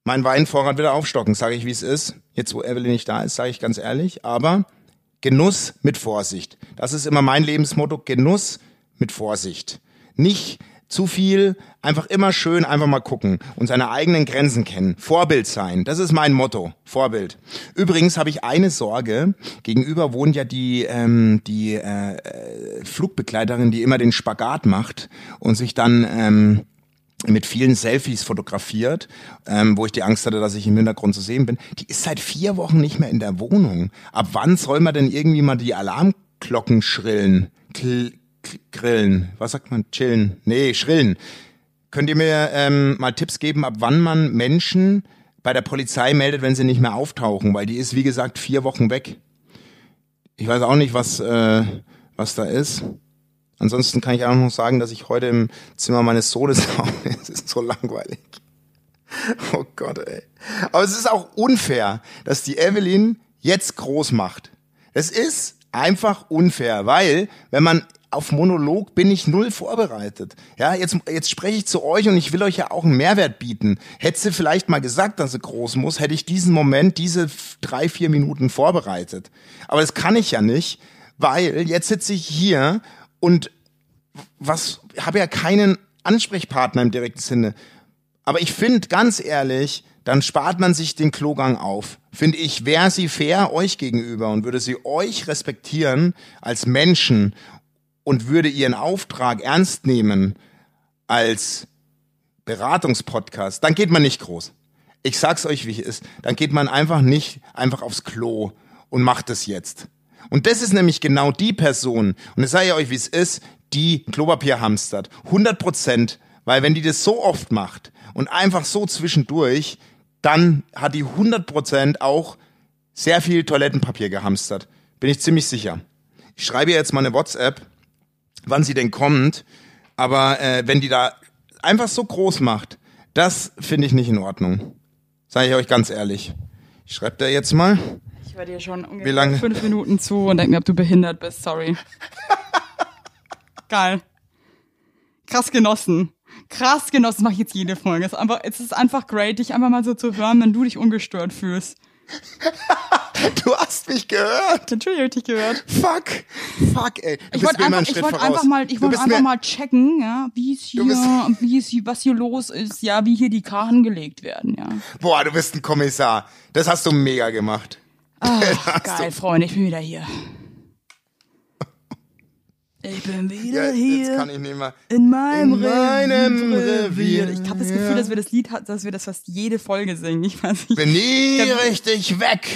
meinen Weinvorrat wieder aufstocken, sage ich, wie es ist. Jetzt, wo Evelyn nicht da ist, sage ich ganz ehrlich. Aber Genuss mit Vorsicht. Das ist immer mein Lebensmotto. Genuss mit Vorsicht. Nicht zu viel, einfach immer schön, einfach mal gucken und seine eigenen Grenzen kennen. Vorbild sein, das ist mein Motto. Vorbild. Übrigens habe ich eine Sorge. Gegenüber wohnt ja die, ähm, die äh, äh, Flugbegleiterin, die immer den Spagat macht und sich dann ähm, mit vielen Selfies fotografiert, ähm, wo ich die Angst hatte, dass ich im Hintergrund zu sehen bin. Die ist seit vier Wochen nicht mehr in der Wohnung. Ab wann soll man denn irgendwie mal die Alarmglocken schrillen? Grillen. Was sagt man? Chillen. Nee, schrillen. Könnt ihr mir ähm, mal Tipps geben, ab wann man Menschen bei der Polizei meldet, wenn sie nicht mehr auftauchen? Weil die ist, wie gesagt, vier Wochen weg. Ich weiß auch nicht, was, äh, was da ist. Ansonsten kann ich auch noch sagen, dass ich heute im Zimmer meines Sohnes <laughs> war. Es ist so langweilig. Oh Gott, ey. Aber es ist auch unfair, dass die Evelyn jetzt groß macht. Es ist einfach unfair, weil wenn man auf Monolog bin ich null vorbereitet. Ja, jetzt, jetzt spreche ich zu euch und ich will euch ja auch einen Mehrwert bieten. Hätte sie vielleicht mal gesagt, dass sie groß muss, hätte ich diesen Moment, diese drei, vier Minuten vorbereitet. Aber das kann ich ja nicht, weil jetzt sitze ich hier und was, habe ja keinen Ansprechpartner im direkten Sinne. Aber ich finde, ganz ehrlich, dann spart man sich den Klogang auf. Finde ich, wäre sie fair euch gegenüber und würde sie euch respektieren als Menschen und würde ihren Auftrag ernst nehmen als Beratungspodcast, dann geht man nicht groß. Ich sag's euch, wie es ist. Dann geht man einfach nicht einfach aufs Klo und macht es jetzt. Und das ist nämlich genau die Person, und ich sage euch, wie es ist, die Klopapier hamstert. 100 Prozent. Weil wenn die das so oft macht und einfach so zwischendurch, dann hat die 100 Prozent auch sehr viel Toilettenpapier gehamstert. Bin ich ziemlich sicher. Ich schreibe jetzt mal eine WhatsApp, wann sie denn kommt. Aber äh, wenn die da einfach so groß macht, das finde ich nicht in Ordnung. Sage ich euch ganz ehrlich. Ich schreibe da jetzt mal. Ich höre dir schon ungefähr Wie lange? fünf Minuten zu und denke mir, ob du behindert bist. Sorry. <laughs> Geil. Krass genossen. Krass genossen. Das mache ich jetzt jede Folge. Es ist, einfach, es ist einfach great, dich einfach mal so zu hören, wenn du dich ungestört fühlst. <laughs> Du hast mich gehört. Natürlich habe ich dich gehört. Fuck. Fuck, ey. Du Ich wollte einfach, ich voraus. einfach mal, ich wollte einfach mal checken, ja, wie es hier, wie es hier, was hier los ist, ja, wie hier die Karten gelegt werden, ja. Boah, du bist ein Kommissar. Das hast du mega gemacht. <laughs> Hast geil, Freunde, ich bin wieder hier. Ich bin Ja, wieder jetzt hier kann ich nicht mehr. in meinem, in meinem Revier. Revier. Ich habe das Gefühl, dass wir das Lied, dass wir das fast jede Folge singen. Ich weiß nicht. Bin nie richtig weg.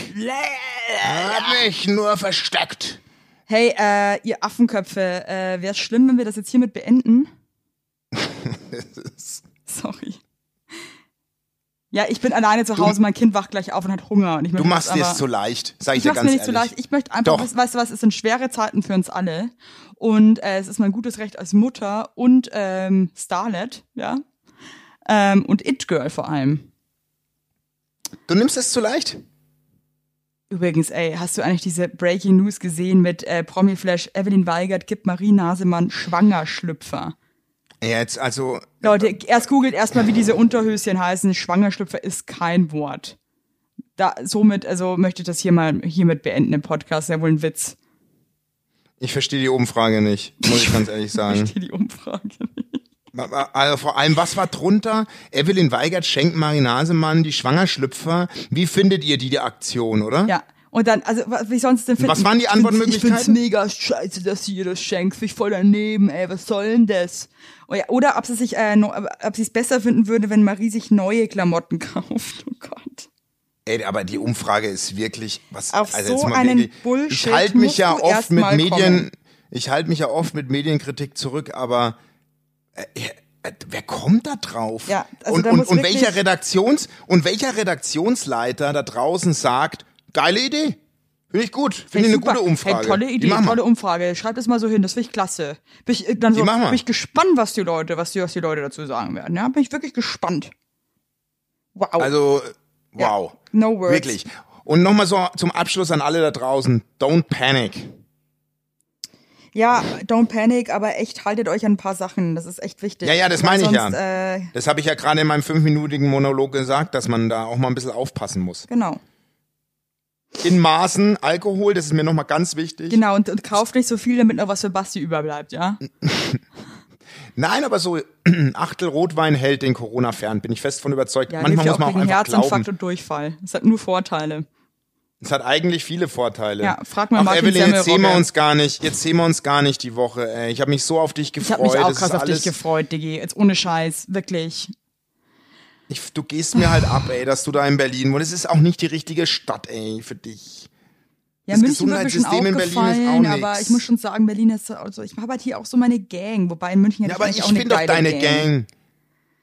Hab mich nur versteckt. Hey, äh, ihr Affenköpfe, äh, wäre es schlimm, wenn wir das jetzt hiermit beenden? <laughs> Sorry. Ja, ich bin alleine zu Hause, mein Kind wacht gleich auf und hat Hunger. Und ich Du machst jetzt dir es so leicht, sag ich, Ich dir ganz mir nicht ehrlich. leicht. Ich möchte einfach, Doch. weißt du was, es sind schwere Zeiten für uns alle. Und äh, es ist mein gutes Recht als Mutter und ähm, Starlet, ja. Ähm, und It-Girl vor allem. Du nimmst es zu leicht. Übrigens, ey, hast du eigentlich diese Breaking News gesehen mit äh, Promi-Flash, Evelyn Weigert gibt Marie Nasemann Schwangerschlüpfer? Ja, Jetzt, also, Leute, erst googelt erstmal, wie diese Unterhöschen heißen. Schwangerschlüpfer ist kein Wort. Da, somit, also möchte ich das hier mal hiermit beenden im Podcast. Ja wohl ein Witz. Ich verstehe die Umfrage nicht, muss ich ganz <laughs> ehrlich Ich sagen. verstehe die Umfrage nicht. Also vor allem, was war drunter? Evelyn Weigert schenkt Marie Nasemann die Schwangerschlüpfer. Wie findet ihr die, die Aktion, oder? Ja. Und dann, also, wa- wie sonst denn finden? Was waren die Ich Antwortmöglichkeiten? Ich find's mega scheiße, dass sie ihr das schenkt. Find ich voll daneben, ey. Was soll denn das? Oh Oder ob sie sich, äh, ob sie es besser finden würde, wenn Marie sich neue Klamotten <laughs> kauft. Ey, aber die Umfrage ist wirklich was. Auf also so einen wirklich, Bullshit Ich halte mich ja oft mit Medien. kommen. Ich halte mich ja oft mit Medienkritik zurück, aber äh, äh, wer kommt da drauf? Ja, also und und, und welcher Redaktions und welcher Redaktionsleiter da draußen sagt, geile Idee, finde ich gut, finde ich eine gute Umfrage. Hey, tolle Idee, tolle Umfrage. Schreibt das mal so hin, das finde ich klasse. Bin ich, äh, dann so, bin ich gespannt, was die Leute, was die, was die Leute dazu sagen werden. Ja, bin ich wirklich gespannt. Wow. Also wow, no words. wirklich. Und nochmal so zum Abschluss an alle da draußen: Don't panic. Ja, don't panic, aber echt haltet euch an ein paar Sachen. Das ist echt wichtig. Ja, ja, das meine ich ja. Äh, Das habe ich ja gerade in meinem fünfminütigen Monolog gesagt, dass man da auch mal ein bisschen aufpassen muss. genau. In Maßen, Alkohol, das ist mir nochmal ganz wichtig. Genau, und, und kauft nicht so viel, damit noch was für Basti überbleibt, ja? <laughs> Nein, aber so <clears throat> Achtel Rotwein hält den Corona fern, bin ich fest von überzeugt. Ja, Manchmal muss man auch einfach Herzinfarkt glauben. und Durchfall. Es hat nur Vorteile. Es hat eigentlich viele Vorteile. Ja, frag mal Ach, Martin Evelyn, jetzt sehen wir uns gar nicht. Jetzt sehen wir uns gar nicht die Woche. Ey. Ich habe mich so auf dich Ich gefreut. habe mich auch krass auf dich gefreut, Diggi. Jetzt ohne Scheiß, wirklich. Ich, du gehst mir halt ab, ey, dass du da in Berlin wohnst. Es ist auch nicht die richtige Stadt, ey, für dich. Ja, Das München Gesundheitssystem in Berlin ist auch nix. aber ich muss schon sagen, Berlin ist so, also ich habe halt hier auch so meine Gang, wobei in München Ja, aber ich auch bin doch deine Gang. Gang.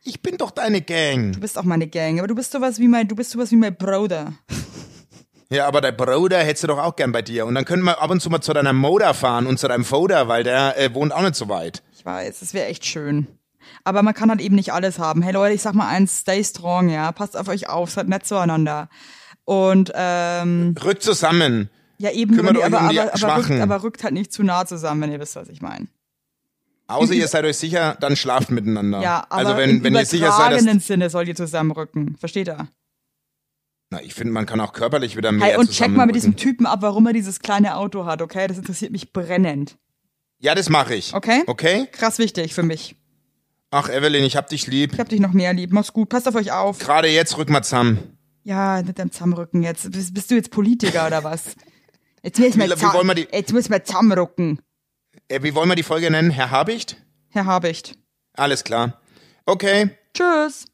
Ich bin doch deine Gang. Du bist auch meine Gang, aber du bist sowas wie mein, du bist sowas wie mein Bruder. Ja, aber der Bruder hättest du doch auch gern bei dir. Und dann können wir ab und zu mal zu deiner Moda fahren und zu deinem Foder, weil der äh, wohnt auch nicht so weit. Ich weiß, das wäre echt schön. Aber man kann halt eben nicht alles haben. Hey Leute, ich sag mal eins, stay strong, ja. Passt auf euch auf, seid nett zueinander. Und ähm, Rück zusammen. Ja eben, Kümmert euch aber, um die aber, aber, rückt, aber rückt halt nicht zu nah zusammen, wenn ihr wisst, was ich meine. Außer ihr seid euch sicher, dann schlaft miteinander. Ja, aber also wenn, im wenn ihr sicher seid, übertragenen dass, Sinne sollt ihr zusammenrücken. Versteht ihr? na, ich finde, man kann auch körperlich wieder mehr Hey, und check mal mit diesem. Typen ab, warum er dieses kleine Auto hat, okay? Das interessiert mich brennend. Ja, das mache ich. Okay? Okay? Krass wichtig für mich. Ach, Evelyn, ich hab dich lieb. Ich hab dich noch mehr lieb. Mach's gut. Passt auf euch auf. Gerade jetzt rück mal zusammen. Ja, mit deinem Zusammenrücken jetzt. Bist, bist du jetzt Politiker oder was? Jetzt müssen wir, Wie- wie wollen wir die- jetzt müssen wir zusammenrücken. Äh, wie wollen wir die Folge nennen? Herr Habicht? Herr Habicht. Alles klar. Okay. Tschüss.